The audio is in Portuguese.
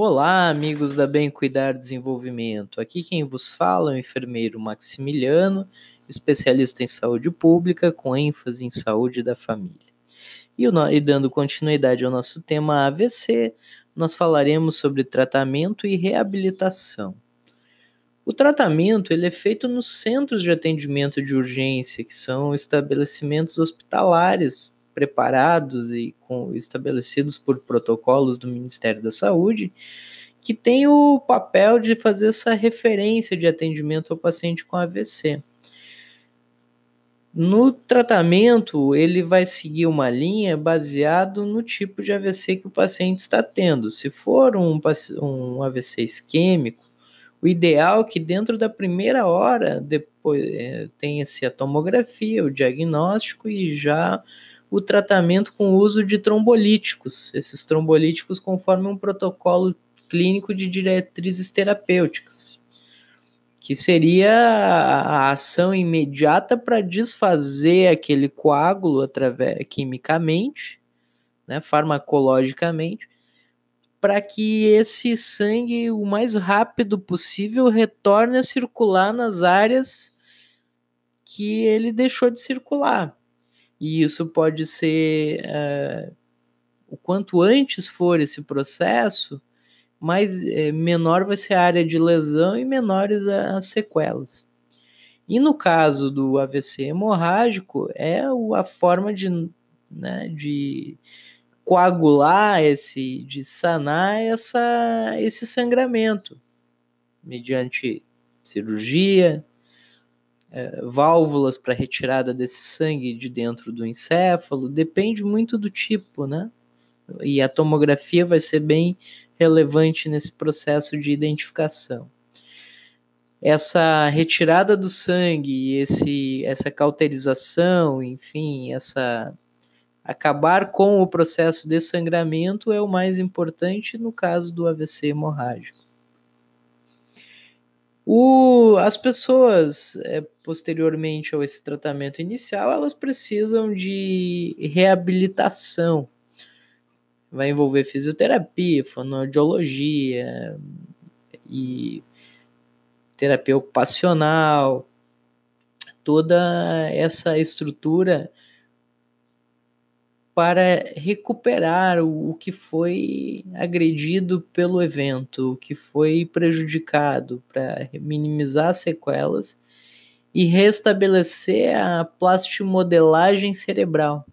Olá, amigos da Bem Cuidar Desenvolvimento. Aqui quem vos fala é o enfermeiro Maximiliano, especialista em saúde pública com ênfase em saúde da família. E, e dando continuidade ao nosso tema AVC, nós falaremos sobre tratamento e reabilitação. O tratamento ele é feito nos centros de atendimento de urgência, que são estabelecimentos hospitalares preparados e com, estabelecidos por protocolos do Ministério da Saúde, que tem o papel de fazer essa referência de atendimento ao paciente com AVC. No tratamento, ele vai seguir uma linha baseado no tipo de AVC que o paciente está tendo. Se for um, um AVC isquêmico, o ideal é que dentro da primeira hora depois é, tenha-se a tomografia, o diagnóstico e já o tratamento com o uso de trombolíticos. Esses trombolíticos conforme um protocolo clínico de diretrizes terapêuticas, que seria a ação imediata para desfazer aquele coágulo através quimicamente, né, farmacologicamente, para que esse sangue o mais rápido possível retorne a circular nas áreas que ele deixou de circular. E isso pode ser uh, o quanto antes for esse processo, mais é, menor vai ser a área de lesão e menores as sequelas. E no caso do AVC hemorrágico, é a forma de, né, de coagular esse, de sanar essa, esse sangramento, mediante cirurgia, é, válvulas para retirada desse sangue de dentro do encéfalo, depende muito do tipo, né? E a tomografia vai ser bem relevante nesse processo de identificação. Essa retirada do sangue, esse, essa cauterização, enfim, essa acabar com o processo de sangramento é o mais importante no caso do AVC hemorrágico. O, as pessoas, é, posteriormente a esse tratamento inicial, elas precisam de reabilitação. Vai envolver fisioterapia, fonoaudiologia e terapia ocupacional, toda essa estrutura para recuperar o, o, que foi agredido pelo evento, o que foi prejudicado, para minimizar as sequelas e restabelecer a plastimodelagem cerebral.